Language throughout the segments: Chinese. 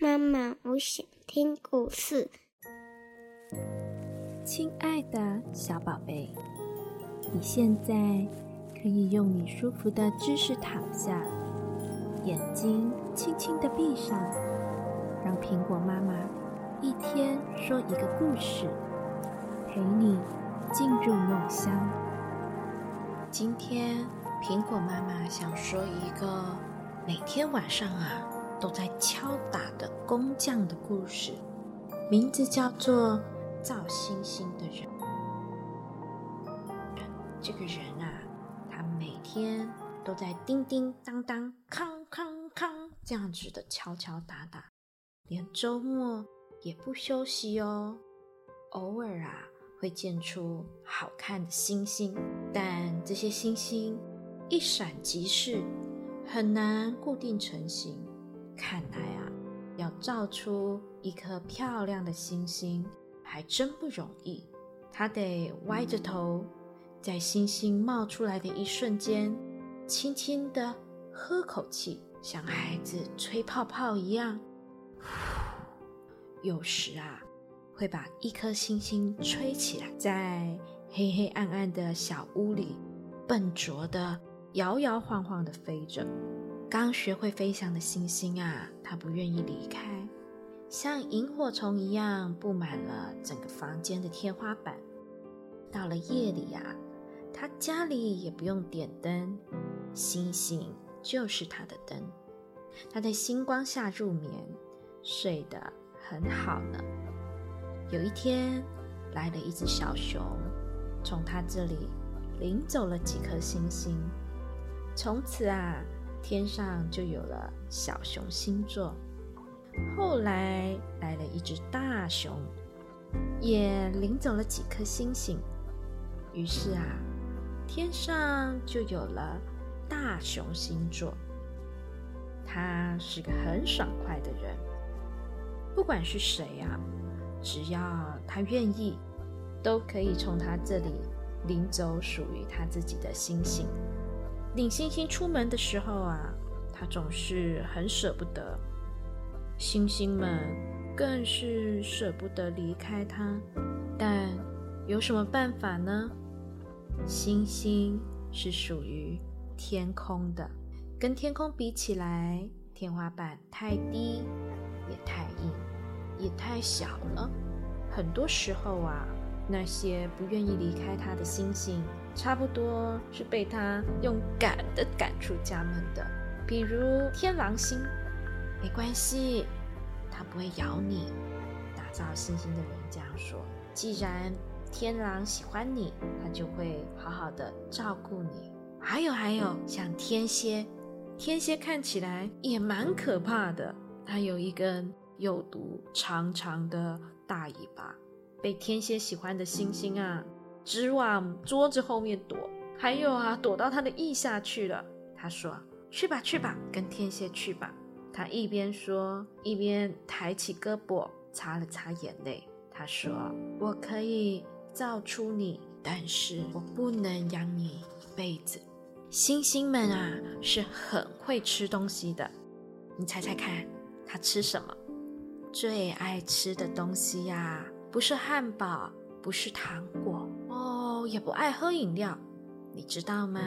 妈妈，我想听故事。亲爱的小宝贝，你现在可以用你舒服的姿势躺下，眼睛轻轻的闭上，让苹果妈妈一天说一个故事，陪你进入梦乡。今天苹果妈妈想说一个每天晚上啊都在敲打的工匠的故事，名字叫做。造星星的人，这个人啊，他每天都在叮叮当当、康康康这样子的敲敲打打，连周末也不休息哦。偶尔啊，会见出好看的星星，但这些星星一闪即逝，很难固定成型。看来啊，要造出一颗漂亮的星星。还真不容易，他得歪着头，在星星冒出来的一瞬间，轻轻地喝口气，像孩子吹泡泡一样。有时啊，会把一颗星星吹起来，在黑黑暗暗的小屋里，笨拙地摇摇晃晃地飞着。刚学会飞翔的星星啊，它不愿意离开。像萤火虫一样布满了整个房间的天花板。到了夜里呀，他家里也不用点灯，星星就是他的灯。他在星光下入眠，睡得很好呢。有一天，来了一只小熊，从他这里领走了几颗星星。从此啊，天上就有了小熊星座。后来来了一只大熊，也领走了几颗星星。于是啊，天上就有了大熊星座。他是个很爽快的人，不管是谁啊，只要他愿意，都可以从他这里领走属于他自己的星星。领星星出门的时候啊，他总是很舍不得。星星们更是舍不得离开它，但有什么办法呢？星星是属于天空的，跟天空比起来，天花板太低，也太硬，也太小了。很多时候啊，那些不愿意离开他的星星，差不多是被他用赶的赶出家门的。比如天狼星。没关系，它不会咬你。打造星星的人这样说。既然天狼喜欢你，他就会好好的照顾你。还有还有，像天蝎，天蝎看起来也蛮可怕的。它有一根有毒、长长的大尾巴。被天蝎喜欢的星星啊，直往桌子后面躲。还有啊，躲到他的腋下去了。他说：“去吧去吧，跟天蝎去吧。”他一边说，一边抬起胳膊擦了擦眼泪。他说：“我可以造出你，但是我不能养你一辈子。”星星们啊，是很会吃东西的。你猜猜看，他吃什么？最爱吃的东西呀，不是汉堡，不是糖果哦，也不爱喝饮料。你知道吗？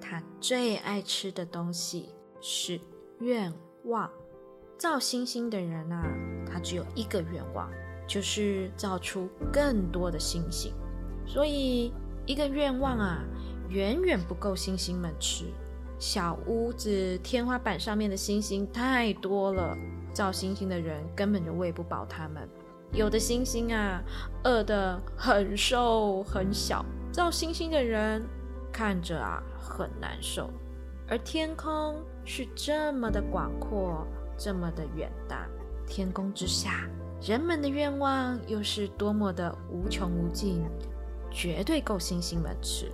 他最爱吃的东西是愿。望造星星的人啊，他只有一个愿望，就是造出更多的星星。所以一个愿望啊，远远不够星星们吃。小屋子天花板上面的星星太多了，造星星的人根本就喂不饱他们。有的星星啊，饿得很瘦很小，造星星的人看着啊，很难受。而天空是这么的广阔，这么的远大，天空之下，人们的愿望又是多么的无穷无尽，绝对够星星们吃，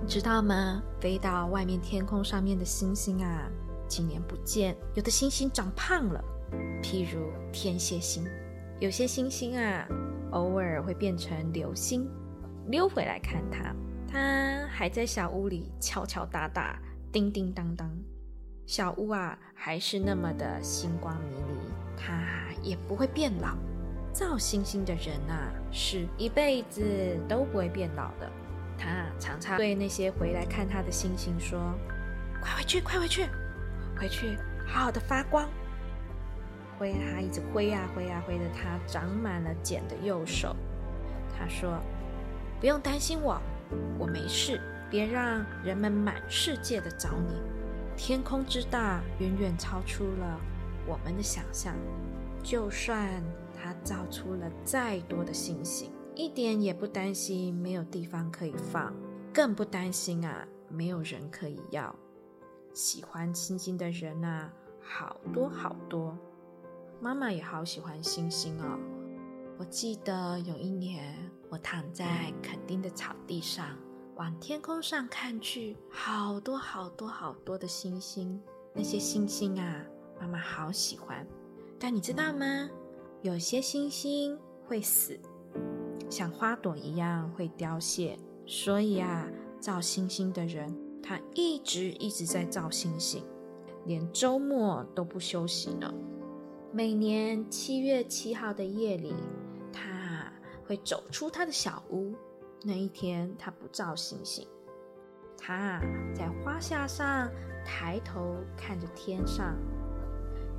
你知道吗？飞到外面天空上面的星星啊，几年不见，有的星星长胖了，譬如天蝎星，有些星星啊，偶尔会变成流星，溜回来看它，它还在小屋里敲敲打打。叮叮当当，小屋啊，还是那么的星光迷离。它也不会变老。造星星的人啊，是一辈子都不会变老的。他常常对那些回来看他的星星说：“快回去，快回去，回去好好的发光。”挥他一直挥啊挥啊挥的，他长满了茧的右手。他说：“不用担心我，我没事。别让人们满世界的找你。天空之大，远远超出了我们的想象。就算他造出了再多的星星，一点也不担心没有地方可以放，更不担心啊没有人可以要。喜欢星星的人啊，好多好多。妈妈也好喜欢星星哦。我记得有一年。”我躺在垦丁的草地上，往天空上看去，好多好多好多的星星。那些星星啊，妈妈好喜欢。但你知道吗？有些星星会死，像花朵一样会凋谢。所以啊，造星星的人，他一直一直在造星星，连周末都不休息呢。每年七月七号的夜里。他会走出他的小屋。那一天，他不照星星，他在花下上抬头看着天上。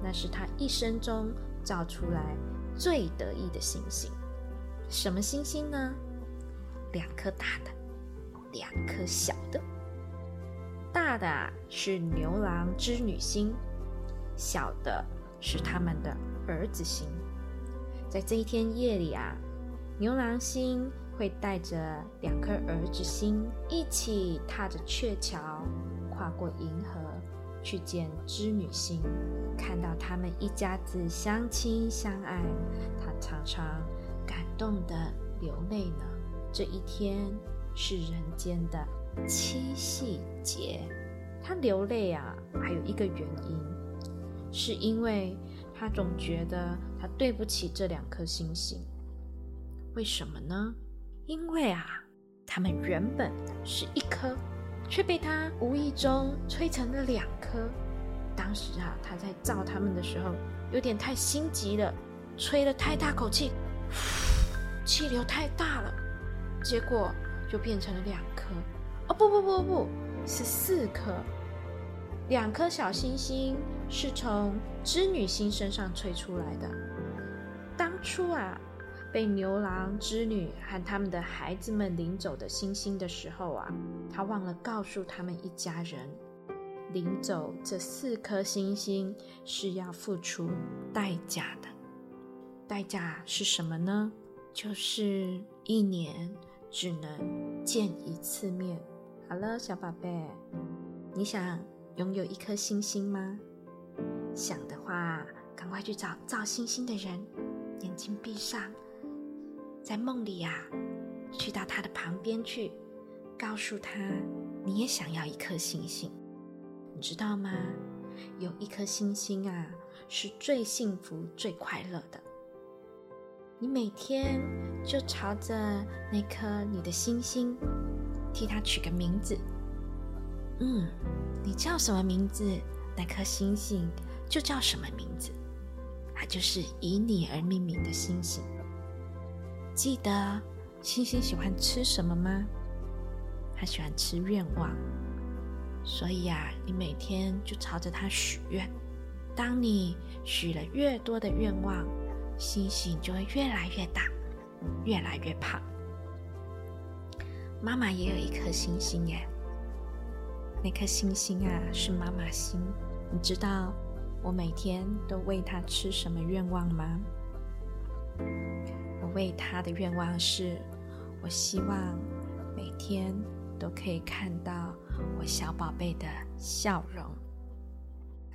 那是他一生中照出来最得意的星星。什么星星呢？两颗大的，两颗小的。大的是牛郎织女星，小的是他们的儿子星。在这一天夜里啊。牛郎星会带着两颗儿子星一起踏着鹊桥，跨过银河，去见织女星。看到他们一家子相亲相爱，他常常感动的流泪呢。这一天是人间的七夕节，他流泪啊，还有一个原因，是因为他总觉得他对不起这两颗星星。为什么呢？因为啊，它们原本是一颗，却被他无意中吹成了两颗。当时啊，他在造它们的时候，有点太心急了，吹了太大口气，气流太大了，结果就变成了两颗。哦，不不不不，是四颗。两颗小星星是从织女星身上吹出来的。当初啊。被牛郎织女和他们的孩子们领走的星星的时候啊，他忘了告诉他们一家人，领走这四颗星星是要付出代价的。代价是什么呢？就是一年只能见一次面。好了，小宝贝，你想拥有一颗星星吗？想的话，赶快去找造星星的人，眼睛闭上。在梦里呀，去到他的旁边去，告诉他你也想要一颗星星，你知道吗？有一颗星星啊，是最幸福、最快乐的。你每天就朝着那颗你的星星，替它取个名字。嗯，你叫什么名字，那颗星星就叫什么名字，它就是以你而命名的星星。记得星星喜欢吃什么吗？它喜欢吃愿望，所以呀，你每天就朝着它许愿。当你许了越多的愿望，星星就会越来越大，越来越胖。妈妈也有一颗星星耶，那颗星星啊是妈妈星。你知道我每天都为它吃什么愿望吗？我为他的愿望是，我希望每天都可以看到我小宝贝的笑容。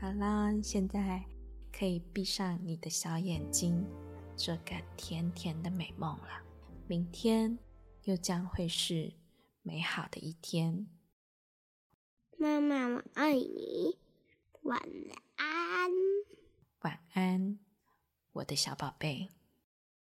好啦，现在可以闭上你的小眼睛，做个甜甜的美梦了。明天又将会是美好的一天。妈妈，我爱你，晚安。晚安，我的小宝贝。